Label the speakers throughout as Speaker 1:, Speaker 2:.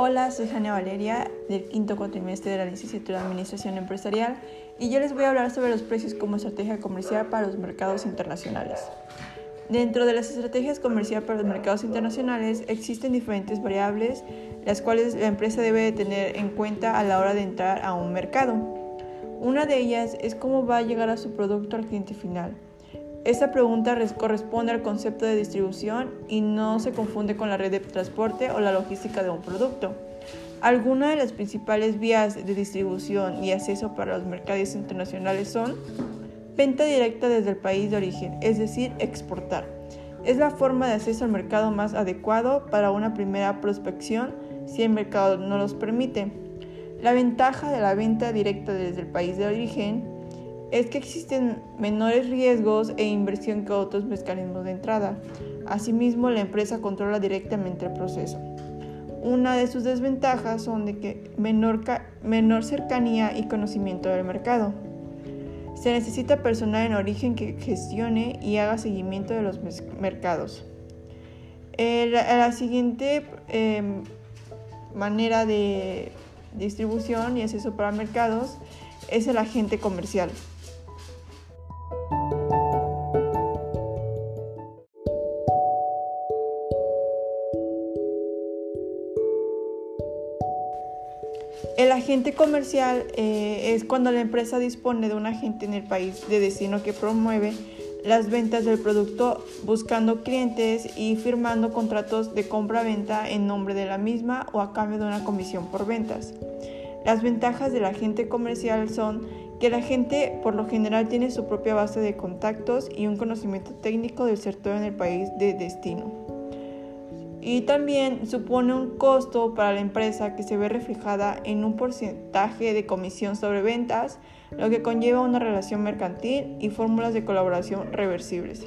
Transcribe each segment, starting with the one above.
Speaker 1: Hola, soy Jania Valeria del quinto cuatrimestre de la licenciatura de Administración Empresarial y yo les voy a hablar sobre los precios como estrategia comercial para los mercados internacionales. Dentro de las estrategias comerciales para los mercados internacionales existen diferentes variables las cuales la empresa debe tener en cuenta a la hora de entrar a un mercado. Una de ellas es cómo va a llegar a su producto al cliente final. Esta pregunta corresponde al concepto de distribución y no se confunde con la red de transporte o la logística de un producto. Algunas de las principales vías de distribución y acceso para los mercados internacionales son venta directa desde el país de origen, es decir, exportar. Es la forma de acceso al mercado más adecuado para una primera prospección si el mercado no los permite. La ventaja de la venta directa desde el país de origen es que existen menores riesgos e inversión que otros mecanismos de entrada. Asimismo, la empresa controla directamente el proceso. Una de sus desventajas son de que menor, menor cercanía y conocimiento del mercado. Se necesita personal en origen que gestione y haga seguimiento de los mercados. la siguiente em, manera de distribución y acceso para mercados es el agente comercial. El agente comercial eh, es cuando la empresa dispone de un agente en el país de destino que promueve las ventas del producto buscando clientes y firmando contratos de compra-venta en nombre de la misma o a cambio de una comisión por ventas. Las ventajas del agente comercial son que la gente por lo general tiene su propia base de contactos y un conocimiento técnico del sector en el país de destino y también supone un costo para la empresa que se ve reflejada en un porcentaje de comisión sobre ventas, lo que conlleva una relación mercantil y fórmulas de colaboración reversibles.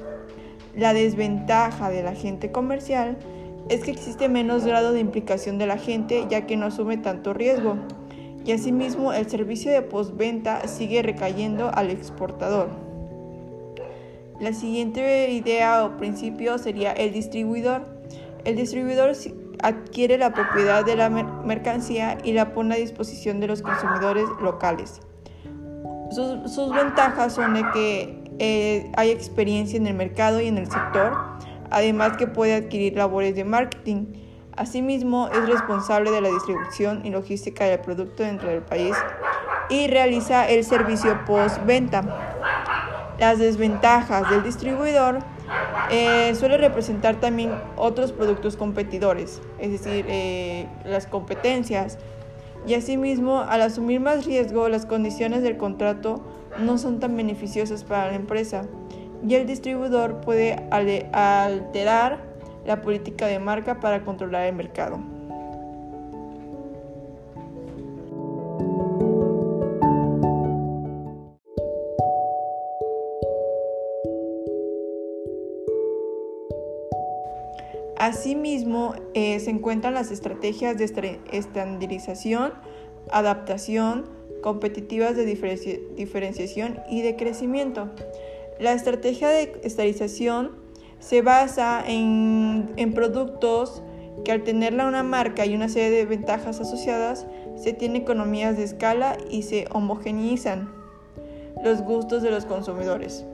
Speaker 1: La desventaja del agente comercial es que existe menos grado de implicación del agente ya que no asume tanto riesgo y asimismo el servicio de postventa sigue recayendo al exportador. La siguiente idea o principio sería el distribuidor. El distribuidor adquiere la propiedad de la mercancía y la pone a disposición de los consumidores locales. Sus, ventajas son de que eh, hay experiencia en el mercado y en el sector, además que puede adquirir labores de marketing. Asimismo, es responsable de la distribución y logística del producto dentro del país y realiza el servicio post-venta. Las desventajas del distribuidor eh, suele representar también otros productos competidores, es decir, eh, las competencias. Y asimismo, al asumir más riesgo, las condiciones del contrato no son tan beneficiosas para la empresa y el distribuidor puede alterar la política de marca para controlar el mercado. Asimismo, eh, se encuentran las estrategias de estandarización, adaptación, competitivas de diferenciación y de crecimiento. La estrategia de estandarización se basa en, en productos que al tenerla una marca y una serie de ventajas asociadas, se tiene economías de escala y se homogeneizan los gustos de los consumidores.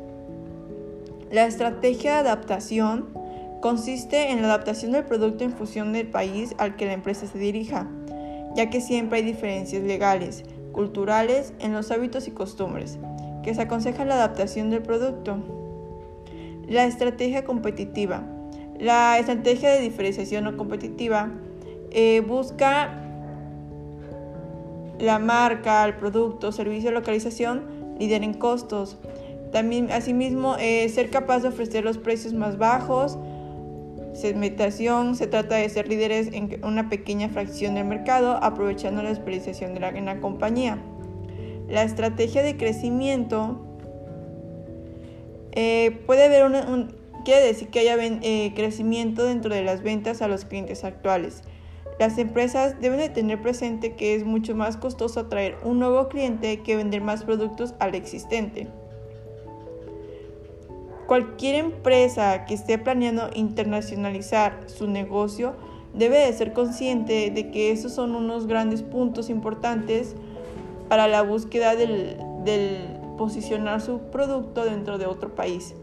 Speaker 1: La estrategia de adaptación Consiste en la adaptación del producto en función del país al que la empresa se dirija, ya que siempre hay diferencias legales, culturales en los hábitos y costumbres, que se aconseja la adaptación del producto. La estrategia competitiva. La estrategia de diferenciación o competitiva eh, busca la marca, el producto, servicio, localización, líder en costos. También, asimismo, eh, ser capaz de ofrecer los precios más bajos, segmentación se trata de ser líderes en una pequeña fracción del mercado, aprovechando la especialización de la, compañía. La estrategia de crecimiento eh, puede haber un, quiere decir que haya eh, crecimiento dentro de las ventas a los clientes actuales. Las empresas deben de tener presente que es mucho más costoso atraer un nuevo cliente que vender más productos al existente. Cualquier empresa que esté planeando internacionalizar su negocio debe de ser consciente de que esos son unos grandes puntos importantes para la búsqueda del, posicionar su producto dentro de otro país.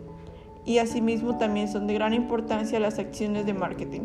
Speaker 1: Y asimismo también son de gran importancia las acciones de marketing.